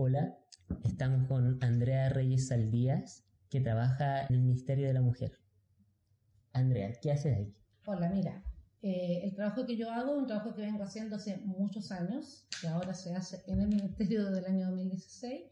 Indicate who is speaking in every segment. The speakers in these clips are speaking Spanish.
Speaker 1: Hola, estamos con Andrea Reyes Saldías, que trabaja en el Ministerio de la Mujer. Andrea, ¿qué haces ahí?
Speaker 2: Hola, mira, eh, el trabajo que yo hago es un trabajo que vengo haciendo hace muchos años, que ahora se hace en el Ministerio del año 2016,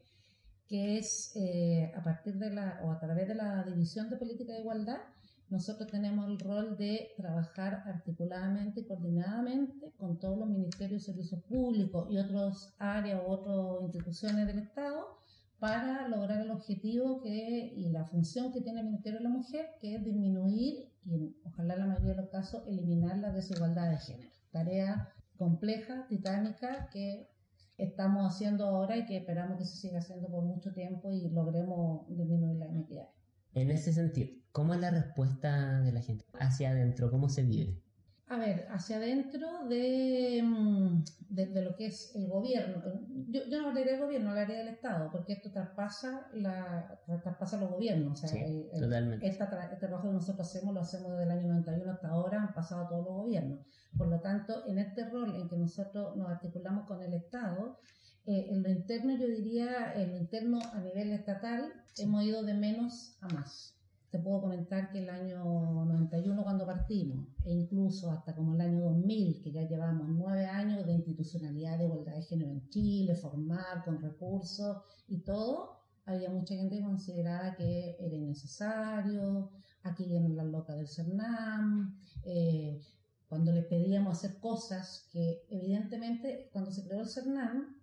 Speaker 2: que es eh, a partir de la, o a través de la División de Política de Igualdad, nosotros tenemos el rol de trabajar articuladamente y coordinadamente con todos los ministerios de servicios públicos y otras áreas u otras instituciones del Estado para lograr el objetivo que, y la función que tiene el Ministerio de la Mujer, que es disminuir y ojalá en la mayoría de los casos eliminar la desigualdad de género. Tarea compleja, titánica, que estamos haciendo ahora y que esperamos que se siga haciendo por mucho tiempo y logremos disminuir la inequidad.
Speaker 1: En ese sentido, ¿cómo es la respuesta de la gente hacia adentro? ¿Cómo se vive?
Speaker 2: A ver, hacia adentro de, mm, de, lo que es el gobierno. Yo, yo no hablaré del gobierno, hablaré del Estado, porque esto traspasa, la, traspasa los gobiernos. O sea,
Speaker 1: sí, totalmente.
Speaker 2: este trabajo que nosotros hacemos lo hacemos desde el año 91 hasta ahora, han pasado todos los gobiernos. Por lo tanto, en este rol en que nosotros nos articulamos con el Estado, eh, en lo interno, yo diría, en lo interno a nivel estatal, hemos ido de menos a más. Te puedo comentar que el año 91 cuando partimos, e incluso hasta como el año 2000, que ya llevamos nueve años de institucionalidad de igualdad de género en Chile, formal, con recursos y todo, había mucha gente que consideraba que era innecesario, aquí vienen las locas del CERNAM, eh, cuando le pedíamos hacer cosas que evidentemente cuando se creó el CERNAM,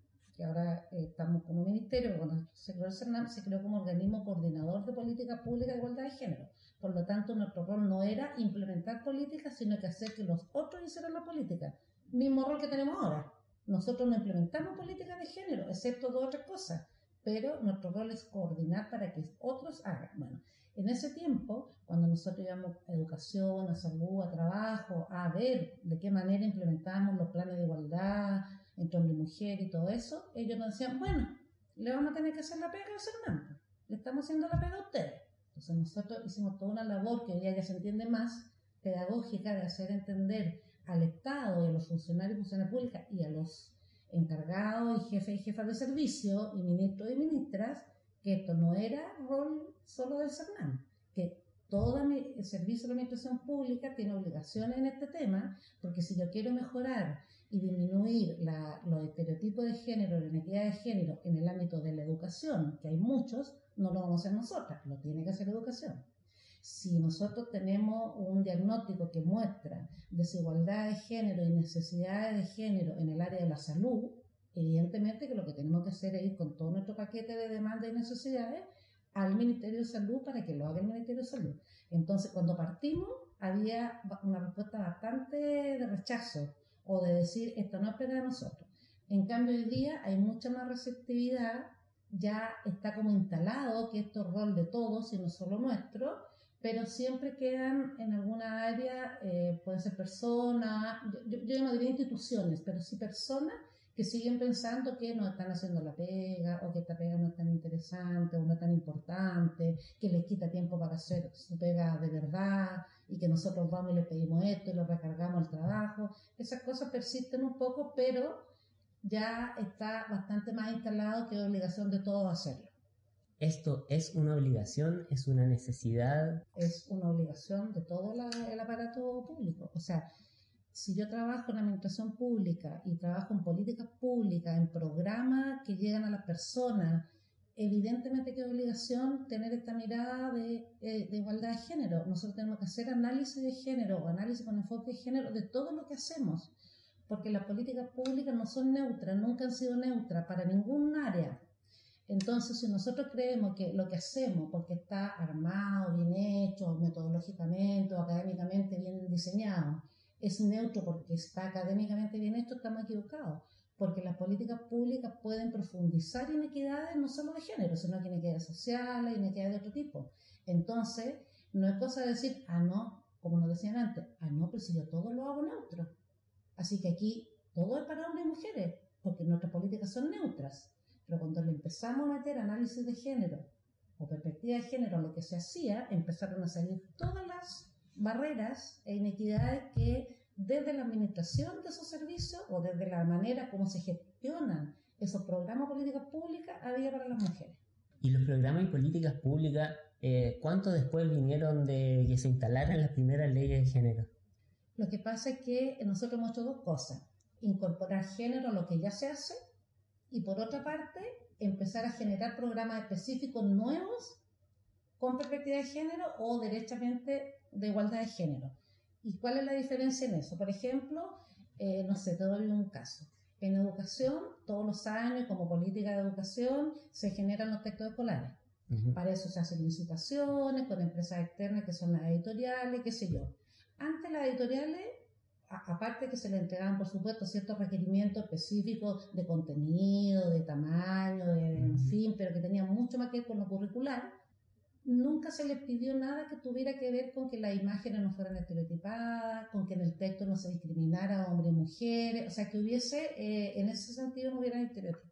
Speaker 2: ahora eh, estamos como ministerio, cuando se creó el CERNAM, se creó como organismo coordinador de política pública de igualdad de género. Por lo tanto, nuestro rol no era implementar políticas, sino que hacer que los otros hicieran la política. Mismo rol que tenemos ahora. Nosotros no implementamos políticas de género, excepto dos otras cosas pero nuestro rol es coordinar para que otros hagan. Bueno, en ese tiempo, cuando nosotros íbamos a educación, a salud, a trabajo, a ver de qué manera implementamos los planes de igualdad entre hombre y mujer y todo eso, ellos nos decían, bueno, le vamos a tener que hacer la pega al CERNAM, le estamos haciendo la pega a ustedes. Entonces nosotros hicimos toda una labor que hoy día ya se entiende más, pedagógica, de hacer entender al Estado y a los funcionarios y funcionarias públicas y a los encargados y jefes y jefas de servicio y ministros y ministras que esto no era rol solo del CERNAM, que todo el servicio de administración pública tiene obligaciones en este tema, porque si yo quiero mejorar y disminuir los estereotipos de género, la inequidad de género en el ámbito de la educación, que hay muchos, no lo vamos a hacer nosotras, lo tiene que hacer educación. Si nosotros tenemos un diagnóstico que muestra desigualdad de género y necesidades de género en el área de la salud, evidentemente que lo que tenemos que hacer es ir con todo nuestro paquete de demandas y necesidades al Ministerio de Salud para que lo haga el Ministerio de Salud. Entonces, cuando partimos, había una respuesta bastante de rechazo o de decir, esto no es para nosotros. En cambio, hoy día hay mucha más receptividad, ya está como instalado que esto es rol de todos y no solo nuestro, pero siempre quedan en alguna área, eh, pueden ser personas, yo, yo, no diría instituciones, pero sí personas que siguen pensando que no están haciendo la pega, o que esta pega no es tan interesante, o no es tan importante, que les quita tiempo para hacer su pega de verdad, y que nosotros vamos y les pedimos esto y lo recargamos el trabajo. Esas cosas persisten un poco, pero ya está bastante más instalado que es obligación de todos hacerlo.
Speaker 1: ¿Esto es una obligación? ¿Es una necesidad?
Speaker 2: Es una obligación de todo el aparato público. O sea, si yo trabajo en administración pública y trabajo en políticas públicas, en programas que llegan a las personas, evidentemente que obligación tener esta mirada de, eh, de, igualdad de género. Nosotros tenemos que hacer análisis de género o análisis con enfoque de género de todo lo que hacemos, porque las políticas públicas no son neutras, nunca han sido neutras para ningún área. Entonces, si nosotros creemos que lo que hacemos, porque está armado, bien hecho, metodológicamente o académicamente bien diseñado, es neutro porque está académicamente bien hecho, estamos equivocados. Porque las políticas públicas pueden profundizar inequidades no solo de género, sino que inequidades sociales, inequidades de otro tipo. Entonces, no es cosa de decir, ah, no, como nos decían antes, ah, no, pero si yo todo lo hago neutro. Así que aquí todo es para hombres y mujeres, porque nuestras políticas son neutras. Pero cuando le empezamos a meter análisis de género o perspectiva de género, lo que se hacía, empezaron a salir todas las barreras e inequidades que desde la administración de esos servicios o desde la manera como se gestionan esos programas de políticas públicas había para las mujeres.
Speaker 1: ¿Y los programas y políticas públicas, eh, cuánto después vinieron de que se instalaran las primeras leyes de género?
Speaker 2: Lo que pasa es que nosotros hemos hecho dos cosas. Incorporar género a lo que ya se hace y por otra parte empezar a generar programas específicos nuevos con perspectiva de género o derechamente de igualdad de género. ¿Y cuál es la diferencia en eso? Por ejemplo, eh, no sé, te doy un caso. En educación, todos los años, como política de educación, se generan los textos escolares. Para eso se hacen licitaciones con empresas externas que son las editoriales, qué sé yo. Antes las editoriales, aparte que se le entregaban, por supuesto, ciertos requerimientos específicos de contenido, de tamaño, de, en fin, pero que tenían mucho más que ver con lo curricular, nunca se les pidió nada que tuviera que ver con que las imágenes no fueran estereotipadas, con que en el texto no se discriminara a hombres y mujeres, o sea, que hubiese, eh, en ese sentido, no hubiera estereotipos.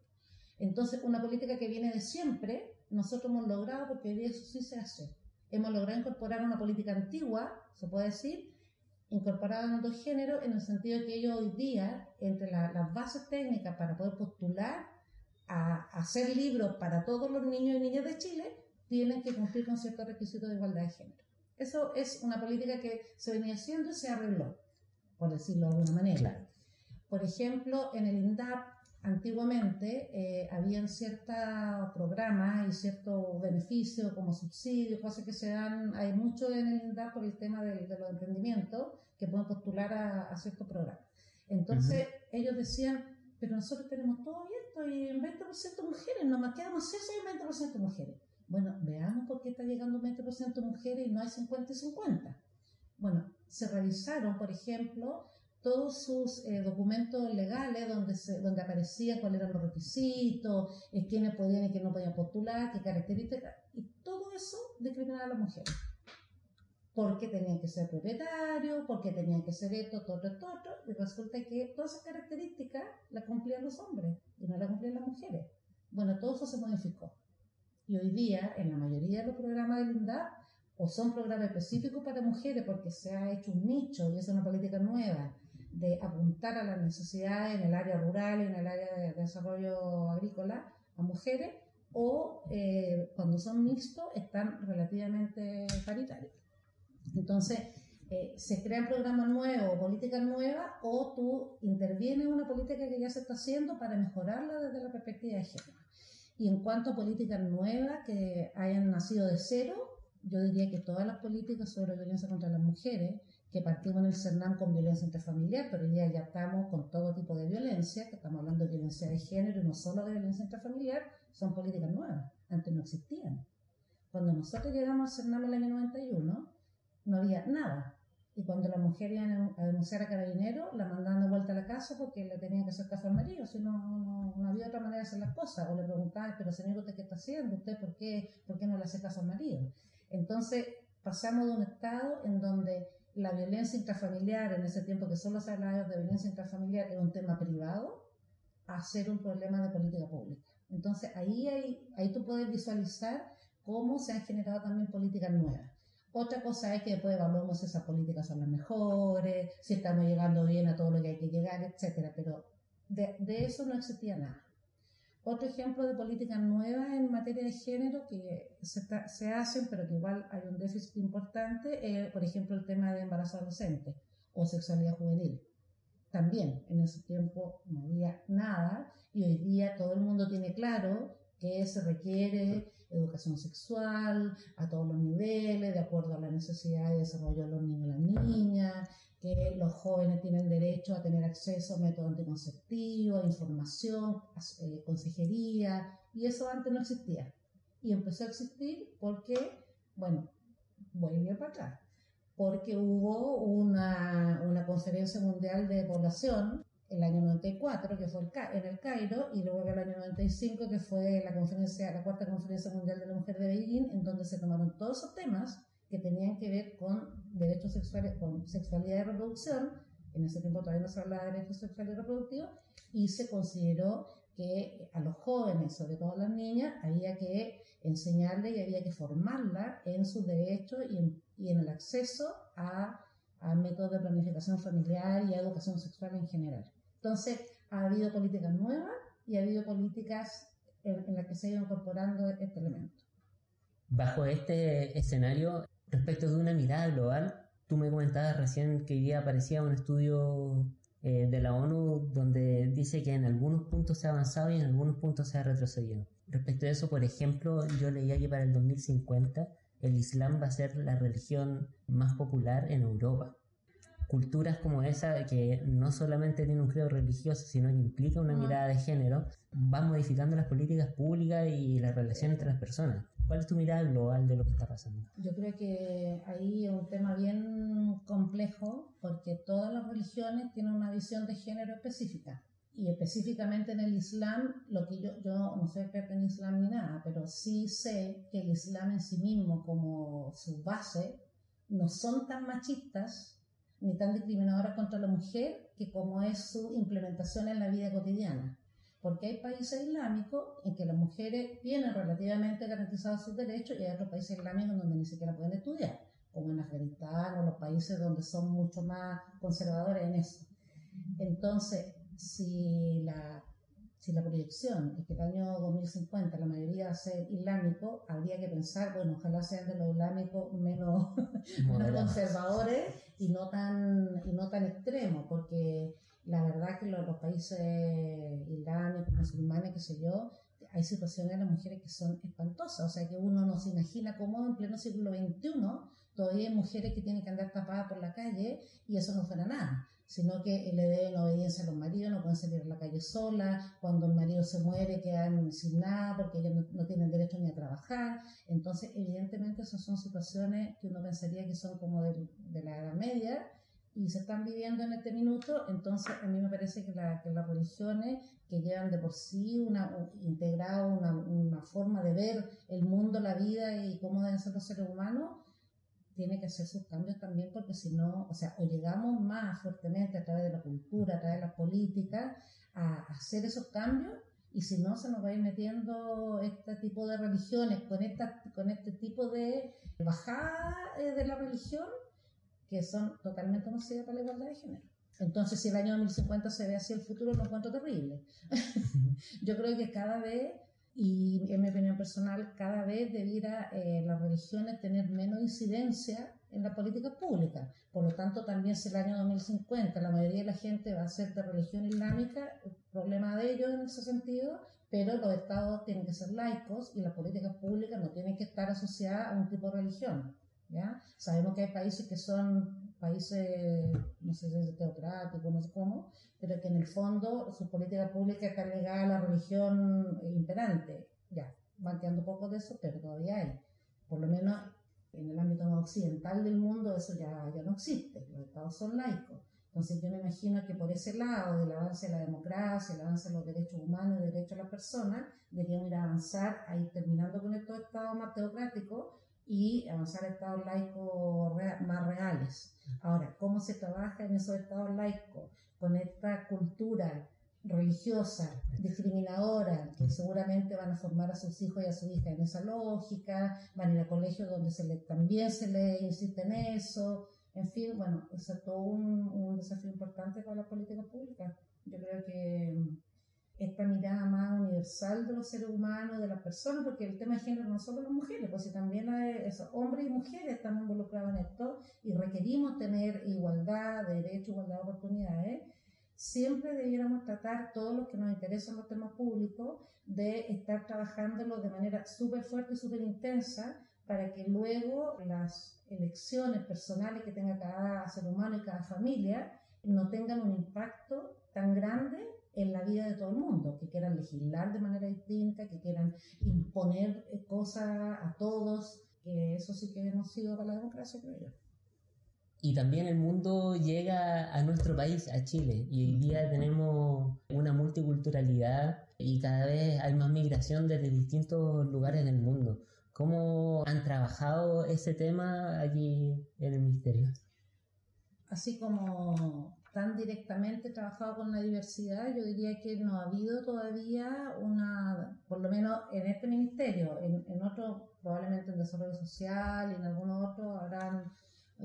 Speaker 2: Entonces, una política que viene de siempre, nosotros hemos logrado, porque hoy día eso sí se hace, hemos logrado incorporar una política antigua, se puede decir, incorporada en otro género, en el sentido de que ellos hoy día, entre las bases técnicas para poder postular a hacer libros para todos los niños y niñas de Chile, tienen que cumplir con ciertos requisitos de igualdad de género. Eso es una política que se venía haciendo y se arregló, por decirlo de alguna manera. Por ejemplo, en el INDAP, antiguamente, eh, habían ciertos programas y ciertos beneficios como subsidios, cosas que se dan, hay mucho en el INDAP por el tema de, los emprendimientos que pueden postular a, ciertos programas. Entonces, ellos decían, pero nosotros tenemos todo esto y en 20% mujeres, nos quedamos eso y 20% mujeres. Bueno, veamos por qué está llegando un 20% mujeres y no hay 50 y 50. Bueno, se revisaron, por ejemplo, todos sus eh, documentos legales donde, se, donde aparecía cuáles eran los requisitos, eh, quiénes podían y quiénes no podían postular, qué características, y todo eso discriminaba a las mujeres. Porque tenían que ser propietarios, porque tenían que ser esto, todo, todo, todo, y resulta que todas esas características las cumplían los hombres y no las cumplían las mujeres. Bueno, todo eso se modificó. Y hoy día, en la mayoría de los programas del INDAP, o son programas específicos para mujeres porque se ha hecho un nicho y es una política nueva de apuntar a las necesidades en el área rural en el área de desarrollo agrícola a mujeres, o eh, cuando son mixtos están relativamente paritarios. Entonces, eh, se crean programas nuevos políticas nuevas, o tú intervienes en una política que ya se está haciendo para mejorarla desde la perspectiva de género. Y en cuanto a políticas nuevas que hayan nacido de cero, yo diría que todas las políticas sobre violencia contra las mujeres, que partimos en el CERNAM con violencia intrafamiliar, pero hoy día ya estamos con todo tipo de violencia, que estamos hablando de violencia de género y no solo de violencia intrafamiliar, son políticas nuevas. Antes no existían. Cuando nosotros llegamos al CERNAM en el año 91, no había nada. Y cuando la mujer iba a denunciar a carabinero, la mandaban de vuelta a la casa porque le tenían que hacer caso al marido, si no, no, había otra manera de hacer las cosas. O le preguntaban, pero señor, ¿usted qué está haciendo? ¿Usted por qué, por qué no le hace caso al marido? Entonces, pasamos de un estado en donde la violencia intrafamiliar, en ese tiempo que solo se hablaba de violencia intrafamiliar, era un tema privado, a ser un problema de política pública. Entonces, ahí, hay, ahí tú puedes visualizar cómo se han generado también políticas nuevas otra cosa es que después evaluamos si esas políticas son las mejores, si estamos llegando bien a todo lo que hay que llegar, etcétera, pero de, eso no existía nada. Otro ejemplo de políticas nuevas en materia de género que se, hacen, pero que igual hay un déficit importante, es, por ejemplo, el tema de embarazo adolescente o sexualidad juvenil. También en ese tiempo no había nada y hoy día todo el mundo tiene claro que se requiere educación sexual a todos los niveles, de acuerdo a la necesidad de desarrollo de los niños y las niñas, que los jóvenes tienen derecho a tener acceso a métodos anticonceptivos, información, eh, consejería, y eso antes no existía. Y empezó a existir porque, bueno, voy a para atrás, porque hubo una, una conferencia mundial de población el año 94, que fue en el Cairo, y luego el año 95, que fue la conferencia, la cuarta conferencia mundial de la mujer de Beijing, en donde se tomaron todos esos temas que tenían que ver con derechos sexuales, con sexualidad y reproducción, en ese tiempo todavía no se hablaba de derechos sexuales y reproductivos, y se consideró que a los jóvenes, sobre todo a las niñas, había que enseñarles y había que formarlas en sus derechos y en, el acceso a, a métodos de planificación familiar y a educación sexual en general. Entonces, ha habido políticas nuevas y ha habido políticas en, las que se ha ido incorporando este elemento.
Speaker 1: Bajo este escenario, respecto de una mirada global, tú me comentabas recién que hoy día aparecía un estudio eh, de la ONU donde dice que en algunos puntos se ha avanzado y en algunos puntos se ha retrocedido. Respecto a eso, por ejemplo, yo leía que para el 2050 el Islam va a ser la religión más popular en Europa. Culturas como esa, que no solamente tiene un credo religioso, sino que implica una mirada de género, van modificando las políticas públicas y la relación entre las personas. ¿Cuál es tu mirada global de lo que está pasando?
Speaker 2: Yo creo que ahí es un tema bien complejo porque todas las religiones tienen una visión de género específica. Y específicamente en el Islam, lo que yo, yo no soy experta en Islam ni nada, pero sí sé que el Islam en sí mismo, como su base, no son tan machistas ni tan discriminadoras contra la mujer que como es su implementación en la vida cotidiana porque hay países islámicos en que las mujeres tienen relativamente garantizados sus derechos y hay otros países islámicos donde ni siquiera pueden estudiar, como en Afganistán o los países donde son mucho más conservadores en eso. Entonces, si la, si la proyección es que el año 2050 la mayoría va a ser islámico, habría que pensar, bueno, ojalá sean de los islámicos menos, conservadores y no tan, y no tan extremos, porque la verdad que los, países islámicos, musulmanes, qué sé yo, hay situaciones de las mujeres que son espantosas, o sea que uno no se imagina cómo en pleno siglo XXI todavía hay mujeres que tienen que andar tapadas por la calle y eso no fuera nada, sino que le deben obediencia a los maridos, no pueden salir a la calle sola, cuando el marido se muere quedan sin nada porque ellos no, tienen derecho ni a trabajar, entonces evidentemente esas son situaciones que uno pensaría que son como de, la Edad Media, y se están viviendo en este minuto, entonces a mí me parece que, la, que las religiones que llevan de por sí una, integrado una, una, forma de ver el mundo, la vida y cómo deben ser los seres humanos, tiene que hacer sus cambios también porque si no, o sea, o llegamos más fuertemente a través de la cultura, a través de las políticas, a hacer esos cambios y si no se nos va a ir metiendo este tipo de religiones con, esta, con este tipo de bajada eh, de la religión que son totalmente nocivas para la igualdad de género. Entonces, si el año 2050 se ve así el futuro, lo encuentro terrible. Yo creo que cada vez, y en mi opinión personal, cada vez debiera eh, las religiones tener menos incidencia en la política pública. Por lo tanto, también si el año 2050 la mayoría de la gente va a ser de religión islámica, problema de ellos en ese sentido, pero los estados tienen que ser laicos y las políticas públicas no tienen que estar asociadas a un tipo de religión. Sabemos que hay países que son países, no sé si es teocrático, no sé cómo, pero que en el fondo su política pública está ligada a la religión imperante. Ya, van quedando poco de eso, pero todavía hay. Por lo menos en el ámbito occidental del mundo eso ya, ya no existe, los estados son laicos. Entonces yo me imagino que por ese lado del avance de la democracia, el avance de los derechos humanos y derechos de las personas, deberíamos ir a avanzar a ir terminando con estos estados más teocráticos y avanzar a estados laicos más reales. Ahora, ¿cómo se trabaja en esos estados laicos con esta cultura religiosa, discriminadora, que seguramente van a formar a sus hijos y a su hija en esa lógica, van a ir a colegios donde se le, también se le insiste en eso, en fin, bueno, eso es todo un, un desafío importante para la política pública. Yo creo que esta mirada más universal de los seres humanos, de las personas, porque el tema de género no solo las mujeres, pues si también hay hombres y mujeres están involucrados en esto y requerimos tener igualdad de derechos, igualdad de oportunidades, siempre debiéramos tratar todos los que nos interesan los temas públicos de estar trabajándolo de manera súper fuerte y súper intensa para que luego las elecciones personales que tenga cada ser humano y cada familia no tengan un impacto tan grande en la vida de todo el mundo, que quieran legislar de manera distinta, que quieran imponer eh, cosas a todos, que eso sí que hemos sido para la democracia, creo yo.
Speaker 1: Y también el mundo llega a nuestro país, a Chile, y hoy día tenemos una multiculturalidad y cada vez hay más migración desde distintos lugares del mundo. ¿Cómo han trabajado ese tema allí en el Ministerio?
Speaker 2: Así como tan directamente trabajado con la diversidad, yo diría que no ha habido todavía una, por lo menos en este ministerio, en, en otros, probablemente en desarrollo social y en algunos otros habrán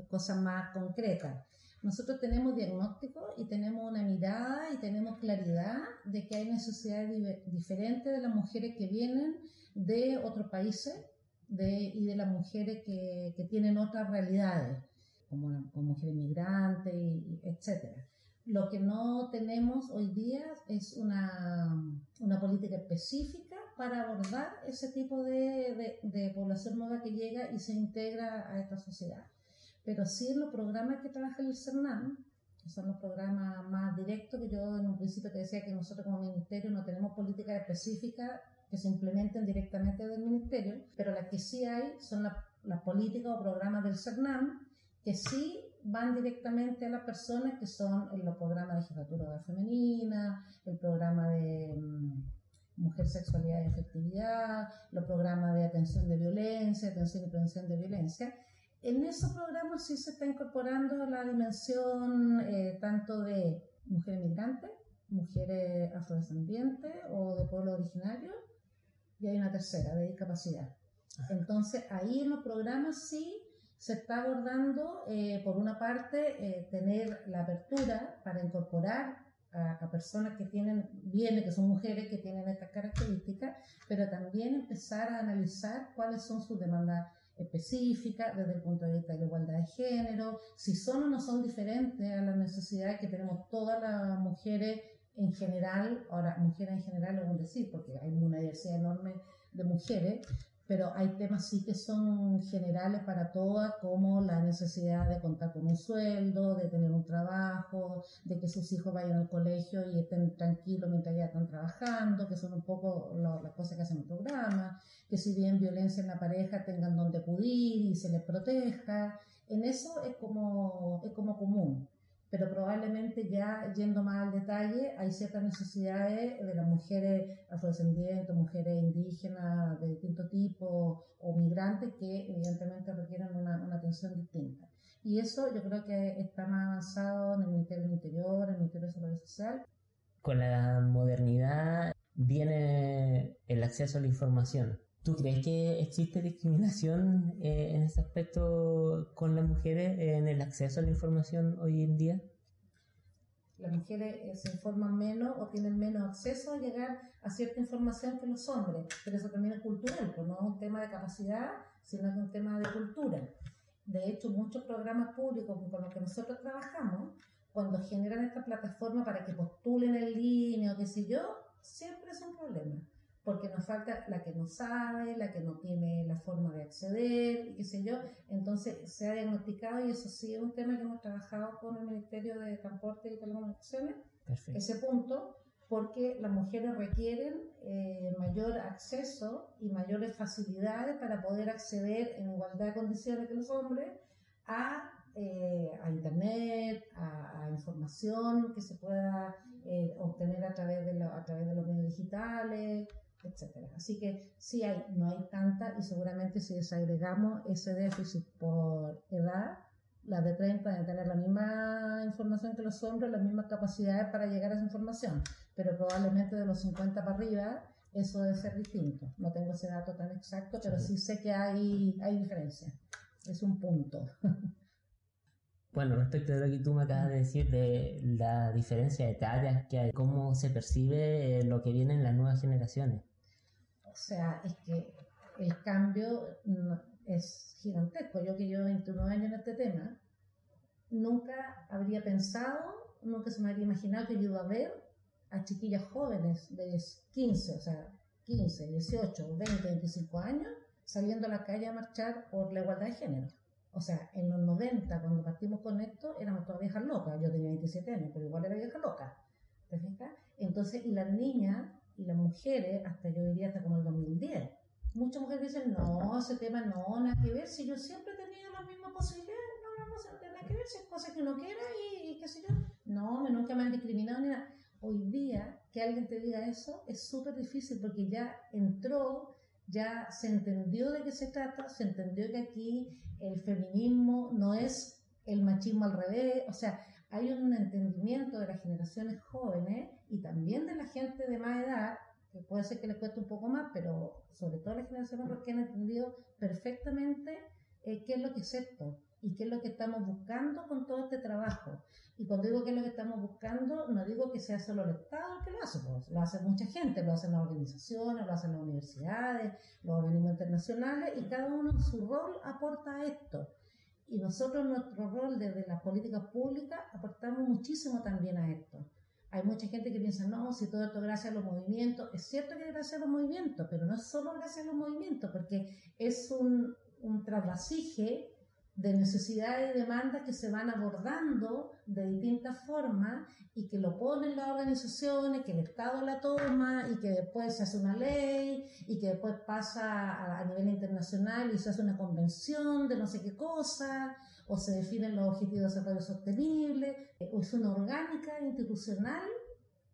Speaker 2: cosas más concretas. nosotros tenemos diagnóstico y tenemos una mirada y tenemos claridad de que hay necesidades diferentes de las mujeres que vienen de otros países de, y de las mujeres que, que tienen otras realidades, como, como mujeres migrantes, y, etcétera. Lo que no tenemos hoy día es una, una política específica para abordar ese tipo de, de, de, población nueva que llega y se integra a esta sociedad. Pero sí en los programas que trabaja el CERNAM, que son los programas más directos, que yo en un principio te decía que nosotros como ministerio no tenemos políticas específicas que se implementen directamente del ministerio, pero las que sí hay son las la políticas o programas del CERNAM que sí van directamente a las personas que son en los programas de jefatura femenina, el programa de um, mujer, sexualidad y efectividad, los programas de atención de violencia, atención y prevención de violencia. En esos programas sí se está incorporando la dimensión eh, tanto de mujeres migrantes, mujeres afrodescendientes o de pueblo originario, y hay una tercera, de discapacidad. Entonces, ahí en los programas sí se está abordando, eh, por una parte, eh, tener la apertura para incorporar a, a, personas que tienen bienes, que son mujeres que tienen estas características, pero también empezar a analizar cuáles son sus demandas específicas desde el punto de vista de la igualdad de género, si son o no son diferentes a las necesidades que tenemos todas las mujeres en general, ahora mujeres en general lo voy a decir porque hay una diversidad enorme de mujeres, pero hay temas sí que son generales para todas, como la necesidad de contar con un sueldo, de tener un trabajo, de que sus hijos vayan al colegio y estén tranquilos mientras ya están trabajando, que son un poco las lo, cosas que hacen el programa, que si bien violencia en la pareja tengan donde acudir y se les proteja. En eso es como, es como común pero probablemente ya yendo más al detalle, hay ciertas necesidades de las mujeres afrodescendientes, mujeres indígenas de distinto tipo o migrantes que evidentemente requieren una, una, atención distinta. Y eso yo creo que está más avanzado en el Ministerio del Interior, en el Ministerio de Seguridad Social.
Speaker 1: Con la modernidad viene el acceso a la información. ¿Tú crees que existe discriminación eh, en ese aspecto con las mujeres en el acceso a la información hoy en día?
Speaker 2: Las mujeres eh, se informan menos o tienen menos acceso a llegar a cierta información que los hombres, pero eso también es cultural, pues no es un tema de capacidad, sino que es un tema de cultura. De hecho, muchos programas públicos con los que nosotros trabajamos, cuando generan esta plataforma para que postulen en línea o qué sé yo, siempre es un problema porque nos falta la que no sabe, la que no tiene la forma de acceder, y qué sé yo. Entonces se ha diagnosticado, y eso sí es un tema que hemos trabajado con el Ministerio de Transporte y Telecomunicaciones, Perfecto. ese punto, porque las mujeres requieren eh, mayor acceso y mayores facilidades para poder acceder en igualdad de condiciones que los hombres a, eh, a Internet, a, a, información que se pueda eh, obtener a través, de lo, a través de los medios digitales, etcétera. Así que sí hay, no hay tanta y seguramente si desagregamos ese déficit por edad, las de 30 deben tener la misma información que los hombres, las mismas capacidades para llegar a esa información, pero probablemente de los 50 para arriba eso debe ser distinto. No tengo ese dato tan exacto, pero sí sé que hay, hay diferencia. Es un punto.
Speaker 1: Bueno, respecto de lo que tú me acabas de decir de la diferencia de tareas que hay, cómo se percibe lo que viene en las nuevas generaciones.
Speaker 2: O sea, es que el cambio es gigantesco. Yo que llevo 21 años en este tema, nunca habría pensado, nunca se me habría imaginado que yo iba a ver a chiquillas jóvenes de 15, o sea, 15, 18, 20, 25 años saliendo a la calle a marchar por la igualdad de género. O sea, en los 90, cuando partimos con esto, éramos todas viejas locas. Yo tenía 27 años, pero igual era vieja loca. ¿Te fijas? Entonces, y las niñas y las mujeres, hasta yo diría hasta como el 2010, muchas mujeres dicen, no, ese tema no, nada que ver. Si yo siempre he tenido las mismas posibilidades, no, no, no, nada que ver. Si es cosas que uno quiera y, y qué sé yo. No, nunca me han discriminado ni nada. Hoy día, que alguien te diga eso es súper difícil porque ya entró ya se entendió de qué se trata, se entendió que aquí el feminismo no es el machismo al revés, o sea, hay un entendimiento de las generaciones jóvenes y también de la gente de más edad, que puede ser que les cueste un poco más, pero sobre todo las generaciones que han entendido perfectamente eh, qué es lo que es esto. Y qué es lo que estamos buscando con todo este trabajo. Y cuando digo qué es lo que estamos buscando, no digo que sea solo el Estado el que lo hace, pues, lo hace mucha gente, lo hacen las organizaciones, lo hacen las universidades, los organismos internacionales, y cada uno en su rol aporta a esto. Y nosotros nuestro rol desde las políticas públicas aportamos muchísimo también a esto. Hay mucha gente que piensa, no, si todo esto gracias a los movimientos, es cierto que es gracias a los movimientos, pero no es solo gracias a los movimientos, porque es un, un trasvasije de necesidades y demandas que se van abordando de distintas formas y que lo ponen las organizaciones, que el Estado la toma y que después se hace una ley y que después pasa a, nivel internacional y se hace una convención de no sé qué cosa o se definen los objetivos de desarrollo sostenible. Es una orgánica institucional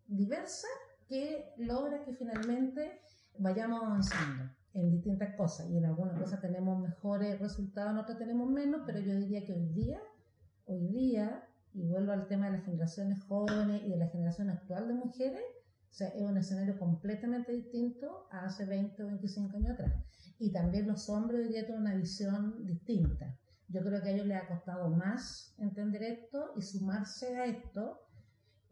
Speaker 2: diversa que logra que finalmente vayamos avanzando en distintas cosas y en algunas cosas tenemos mejores resultados, en otras tenemos menos, pero yo diría que hoy día, hoy día, y vuelvo al tema de las generaciones jóvenes y de la generación actual de mujeres, es un escenario completamente distinto a hace 20 o 25 años atrás. Y también los hombres hoy día tienen una visión distinta. Yo creo que a ellos les ha costado más entender esto y sumarse a esto,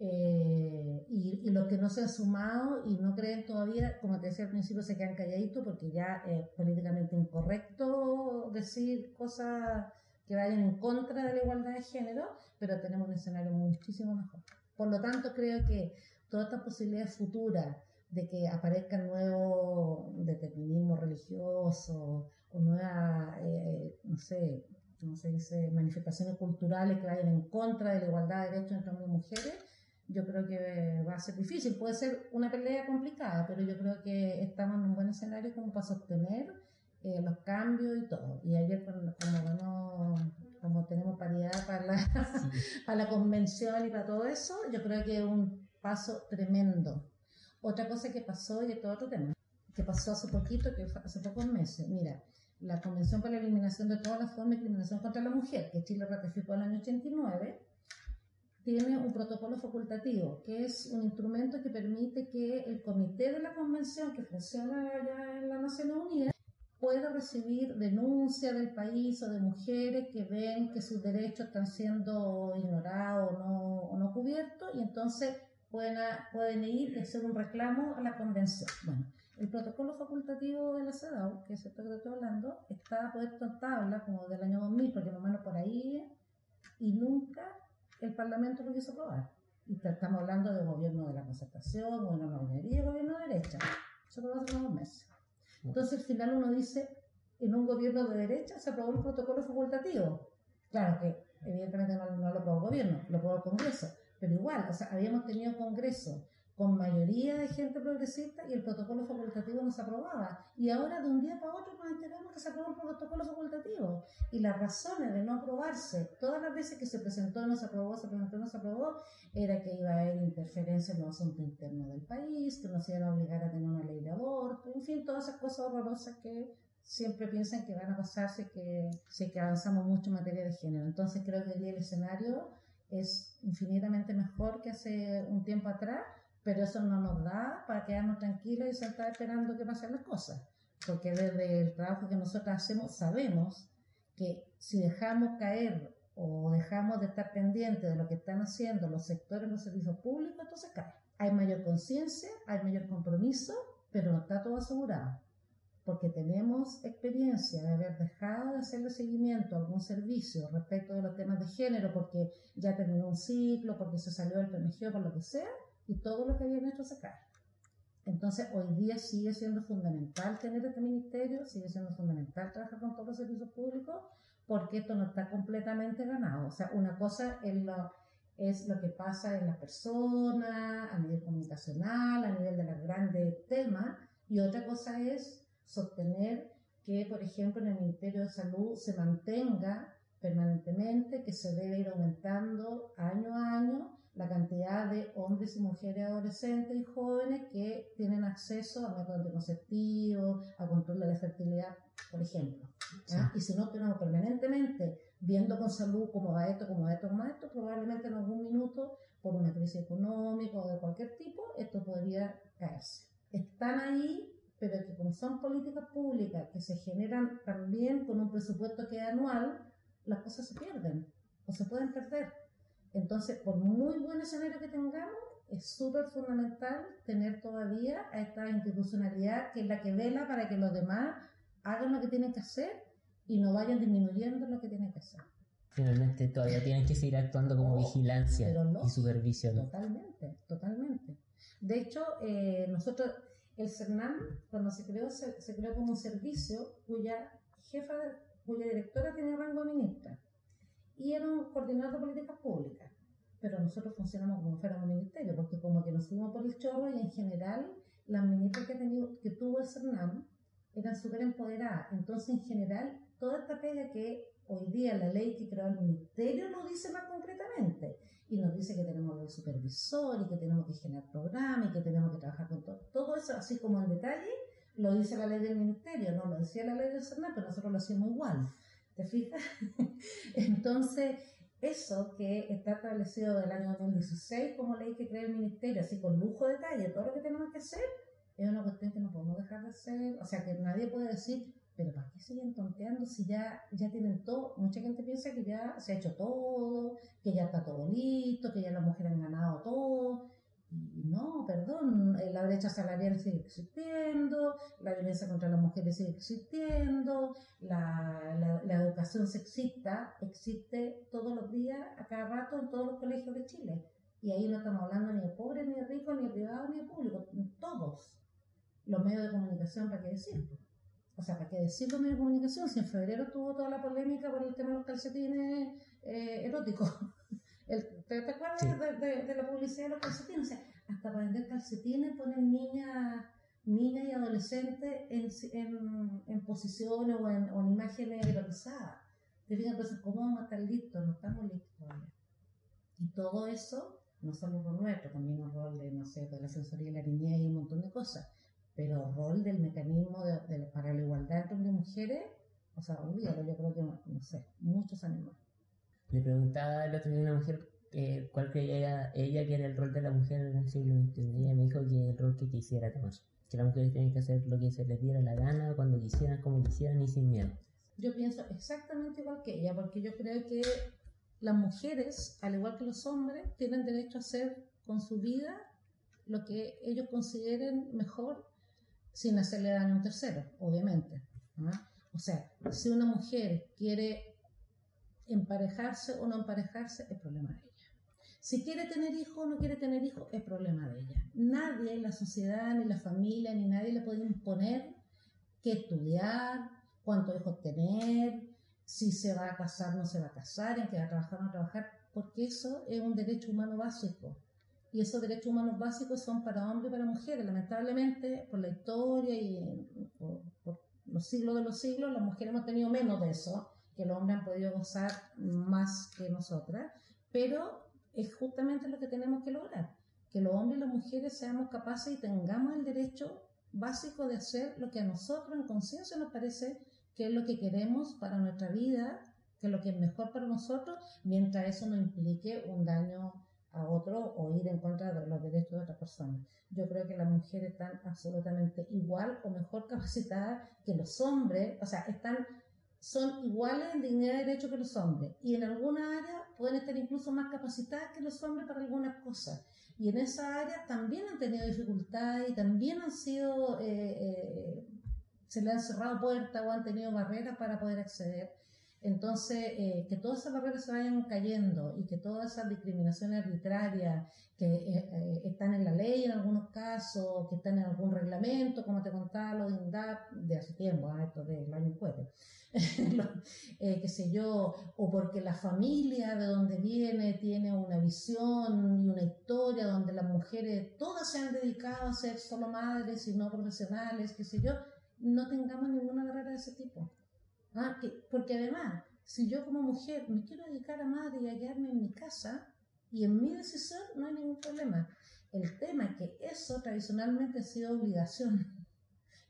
Speaker 2: eh, y, los que no se han sumado y no creen todavía, como te decía al principio, se quedan calladitos porque ya es políticamente incorrecto decir cosas que vayan en contra de la igualdad de género, pero tenemos un escenario muchísimo mejor. Por lo tanto, creo que todas estas posibilidades futuras de que aparezcan nuevos determinismo religioso o nuevas, eh, no sé, no se manifestaciones culturales que vayan en contra de la igualdad de derechos entre hombres y mujeres, yo creo que va a ser difícil. Puede ser una pelea complicada, pero yo creo que estamos en un buen escenario como para sostener eh, los cambios y todo. Y ayer, como, como tenemos paridad para la, para la convención y para todo eso, yo creo que es un paso tremendo. Otra cosa que pasó, y todo otro tema, que pasó hace poquito, que hace pocos meses, mira, la Convención para la Eliminación de todas las formas de discriminación contra la mujer, que Chile ratificó en el año 89, tiene un protocolo facultativo, que es un instrumento que permite que el comité de la convención que funciona allá en la Naciones Unidas pueda recibir denuncias del país o de mujeres que ven que sus derechos están siendo ignorados o no, cubiertos y entonces pueden, pueden ir y hacer un reclamo a la convención. Bueno, el protocolo facultativo de la CEDAW, que es esto que estoy hablando, está puesto en tabla como del año 2000, porque más o por ahí, y nunca el Parlamento lo quiso aprobar. Y estamos hablando de gobierno de la concertación, gobierno de la minería, gobierno de derecha. Eso lo hace unos meses. Entonces, al final uno dice, en un gobierno de derecha se aprobó un protocolo facultativo. Claro que evidentemente no, no lo aprobó el gobierno, lo aprobó el Congreso. Pero igual, o sea, habíamos tenido Congreso con mayoría de gente progresista y el protocolo facultativo no se aprobaba. Y ahora de un día para otro nos enteramos que se aprobó el protocolo facultativo. Y las razones de no aprobarse, todas las veces que se presentó, no se aprobó, se presentó, no se aprobó, era que iba a haber interferencia en los asuntos internos del país, que nos iban a obligar a tener una ley de aborto, en fin, todas esas cosas horrorosas que siempre piensan que van a pasarse que, si que avanzamos mucho en materia de género. Entonces creo que hoy el escenario es infinitamente mejor que hace un tiempo atrás pero eso no nos da para quedarnos tranquilos y estar esperando que pasen las cosas. Porque desde el trabajo que nosotros hacemos sabemos que si dejamos caer o dejamos de estar pendientes de lo que están haciendo los sectores los servicios públicos, entonces cae. Hay mayor conciencia, hay mayor compromiso, pero no está todo asegurado. Porque tenemos experiencia de haber dejado de hacerle seguimiento a algún servicio respecto de los temas de género, porque ya terminó un ciclo, porque se salió del PMG, por lo que sea, y todo lo que habían hecho se cae. Entonces, hoy día sigue siendo fundamental tener este ministerio, sigue siendo fundamental trabajar con todos los servicios públicos, porque esto no está completamente ganado. O sea, una cosa es lo, es lo que pasa en la persona, a nivel comunicacional, a nivel de los grandes temas, y otra cosa es sostener que, por ejemplo, en el Ministerio de Salud se mantenga permanentemente, que se debe ir aumentando año a año la cantidad de hombres y mujeres adolescentes y jóvenes que tienen acceso a métodos anticonceptivos, a control de la fertilidad, por ejemplo. Y si no tenemos permanentemente viendo con salud cómo va esto, cómo va esto, cómo va esto, probablemente en algún minuto, por una crisis económica o de cualquier tipo, esto podría caerse. Están ahí, pero que como son políticas públicas que se generan también con un presupuesto que es anual, las cosas se pierden o se pueden perder. Entonces, por muy buen escenario que tengamos, es súper fundamental tener todavía a esta institucionalidad que es la que vela para que los demás hagan lo que tienen que hacer y no vayan disminuyendo lo que tienen que hacer.
Speaker 1: Finalmente todavía tienen que seguir actuando como vigilancia y supervisión.
Speaker 2: Totalmente, totalmente. De hecho, eh, nosotros, el CERNAM, cuando se creó, se, creó como un servicio cuya jefa, cuya directora tenía rango de ministra y era un coordinador de políticas públicas. Pero nosotros funcionamos como fuera un ministerio, porque como que nos fuimos por el chorro y en general las ministras que, que tuvo el CERNAM eran súper empoderadas. Entonces, en general, toda esta pega que hoy día la ley que creó el ministerio lo dice más concretamente y nos dice que tenemos el supervisor y que tenemos que generar programas y que tenemos que trabajar con todo. Todo eso, así como en detalle, lo dice la ley del ministerio, no lo decía la ley del CERNAM, pero nosotros lo hacemos igual. ¿Te fijas? Entonces, eso que está establecido del año 2016 como ley que crea el ministerio, así con lujo de detalle, todo lo que tenemos que hacer, es una cuestión que no podemos dejar de hacer. O sea, que nadie puede decir, pero ¿para qué siguen tonteando si ya, ya tienen todo? Mucha gente piensa que ya se ha hecho todo, que ya está todo listo, que ya las mujeres han ganado todo. No, perdón, eh, la brecha salarial sigue existiendo, la violencia contra las mujeres sigue existiendo, la, la, educación sexista existe todos los días, a cada rato, en todos los colegios de Chile. Y ahí no estamos hablando ni de pobres, ni de ricos, ni de privados, ni de públicos, todos. Los medios de comunicación, ¿para qué decir? O sea, ¿para qué decir los medios de comunicación? Si en febrero tuvo toda la polémica por el tema de los calcetines eh, eróticos. ¿Te, acuerdas de, la publicidad de los calcetines? O sea, hasta para vender calcetines ponen niñas niñas y adolescentes en, en, posiciones o en, o en imágenes erotizadas. Te fijas, entonces, ¿cómo vamos a estar listos? No estamos listos todavía. Y todo eso no solo un rol nuestro, también un rol de, no sé, de la sensoría de la niñez y un montón de cosas, pero rol del mecanismo de, para la igualdad entre mujeres, o sea, olvídalo, yo creo que, no, sé, muchos años más.
Speaker 1: Le preguntaba el otro día a una mujer eh, cuál creía ella, que era el rol de la mujer en el siglo XXI. Me dijo que el rol que quisiera tomar. Que las mujeres tienen que hacer lo que se les diera la gana, cuando quisieran, como quisieran y sin miedo.
Speaker 2: Yo pienso exactamente igual que ella, porque yo creo que las mujeres, al igual que los hombres, tienen derecho a hacer con su vida lo que ellos consideren mejor sin hacerle daño a un tercero, obviamente. O sea, si una mujer quiere emparejarse o no emparejarse, es problema ella. Si quiere tener hijos o no quiere tener hijos, es problema de ella. Nadie, la sociedad, ni la familia, ni nadie le puede imponer qué estudiar, cuántos hijos tener, si se va a casar, no se va a casar, en qué va a trabajar, no va a trabajar, porque eso es un derecho humano básico. Y esos derechos humanos básicos son para hombres y para mujeres. Lamentablemente, por la historia y por, los siglos de los siglos, las mujeres hemos tenido menos de eso, que los hombres han podido gozar más que nosotras, pero es justamente lo que tenemos que lograr, que los hombres y las mujeres seamos capaces y tengamos el derecho básico de hacer lo que a nosotros en conciencia nos parece qué es lo que queremos para nuestra vida, qué es lo que es mejor para nosotros, mientras eso no implique un daño a otro o ir en contra de los derechos de otra persona. Yo creo que las mujeres están absolutamente igual o mejor capacitadas que los hombres, o sea, están son iguales en dignidad de derecho que los hombres y en alguna área pueden estar incluso más capacitadas que los hombres para algunas cosas. Y en esa área también han tenido dificultades y también han sido eh, eh, se le han cerrado puertas o han tenido barreras para poder acceder. Entonces, eh, que todas esas barreras se vayan cayendo y que todas esas discriminaciones arbitrarias que eh, eh, están en la ley en algunos casos, que están en algún reglamento, como te contaba lo de INDAP de hace tiempo, ah, esto del año qué sé yo, o porque la familia de donde viene tiene una visión y una historia donde las mujeres todas se han dedicado a ser solo madres y no profesionales, qué sé yo, no tengamos ninguna barrera de ese tipo. ¿Ah? porque además, si yo como mujer me quiero dedicar a madre y a quedarme en mi casa y en mi decisión, no hay ningún problema. El tema es que eso tradicionalmente ha sido obligación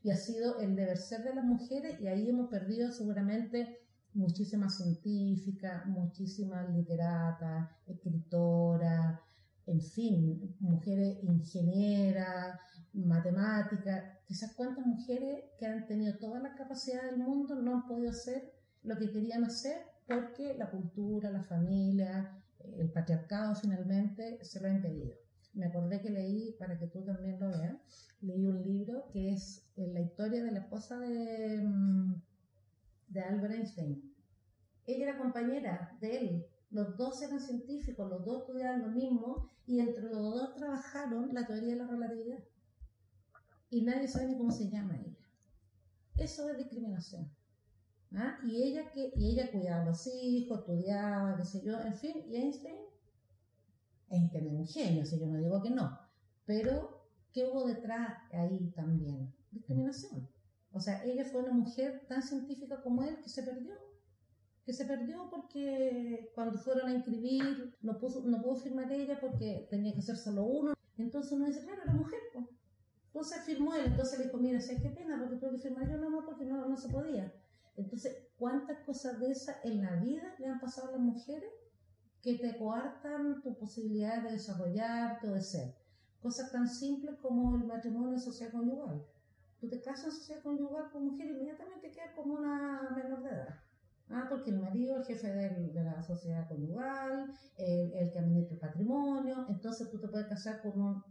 Speaker 2: y ha sido el deber ser de las mujeres y ahí hemos perdido seguramente muchísimas científicas, muchísimas literatas, escritoras, en fin, mujeres ingenieras, matemáticas, quizás cuántas mujeres que han tenido toda la capacidad del mundo no han podido hacer lo que querían hacer porque la cultura, la familia, el patriarcado finalmente se lo ha impedido. Me acordé que leí, para que tú también lo veas, leí un libro que es eh, la historia de la esposa mm, de Albert Einstein. Ella era compañera de él, los dos eran científicos, los dos estudiaban lo mismo y entre los dos trabajaron la teoría de la relatividad. Y nadie sabe ni cómo se llama ella. Eso es discriminación. ¿Ah? Y, ella que, y ella cuidaba a los hijos, estudiaba, qué sé yo, en fin, y Einstein, Einstein es un genio, si yo no digo que no, pero ¿qué hubo detrás ahí también? Discriminación. O sea, ella fue una mujer tan científica como él que se perdió. Que se perdió porque cuando fueron a inscribir no, puso, no pudo firmar ella porque tenía que ser solo uno. Entonces uno dice, claro, era mujer. Pues. Entonces firmó él, entonces le dijo, mira, ¿sabes qué pena? Porque tuve que firmar yo, no, porque no, no se podía. Entonces, ¿cuántas cosas de esas en la vida le han pasado a las mujeres que te coartan tu posibilidad de desarrollarte o de ser? Cosas tan simples como el matrimonio social conyugal. Tú te casas en sociedad conyugal con mujer y inmediatamente quedas como una menor de edad. Ah, porque el marido es el jefe de, la sociedad conyugal, el, el, que administra el patrimonio, entonces tú te puedes casar con un,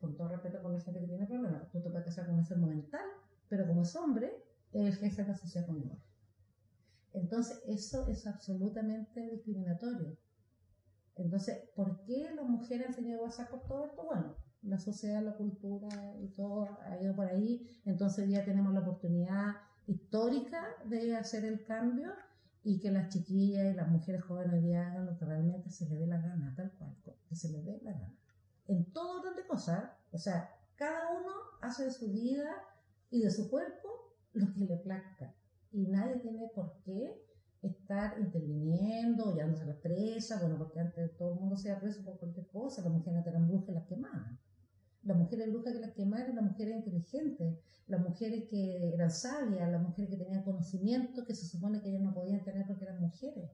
Speaker 2: con todo respeto con la gente que tiene problemas, tú te puedes casar con un enfermo mental, pero como es hombre, jefe de la sociedad conyugal. Entonces, eso es absolutamente discriminatorio. Entonces, ¿por qué las mujeres han tenido que pasar por todo esto? Bueno, la sociedad, la cultura y todo ha ido por ahí. Entonces, ya tenemos la oportunidad histórica de hacer el cambio y que las chiquillas y las mujeres jóvenes ya hagan lo que realmente se les dé la gana, tal cual, que se les dé la gana. En todo orden de cosas, o sea, cada uno hace de su vida y de su cuerpo lo que le plazca. Y nadie tiene por qué estar interviniendo, llevándose a la presa, bueno, porque antes todo el mundo se preso por cualquier cosa, las mujeres eran brujas las quemaban. Las mujeres brujas que las quemaban eran las mujeres inteligentes, las mujeres que eran sabias, las mujeres que tenían conocimiento que se supone que ellas no podían tener porque eran mujeres.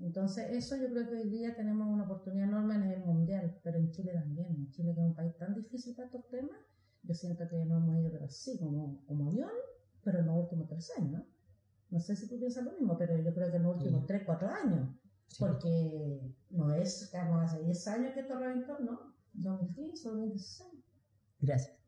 Speaker 2: Entonces, eso yo creo que hoy día tenemos una oportunidad enorme a nivel mundial, pero en Chile también. En Chile, que es un país tan difícil para estos temas, yo siento que no hemos ido, pero así, como, como avión, pero en los últimos tres años. No sé si tú piensas lo mismo, pero yo creo que en los últimos tres, cuatro años. Porque no es, como hace 10 años que esto reventó, ¿no? 2015 o 2016.
Speaker 1: Gracias.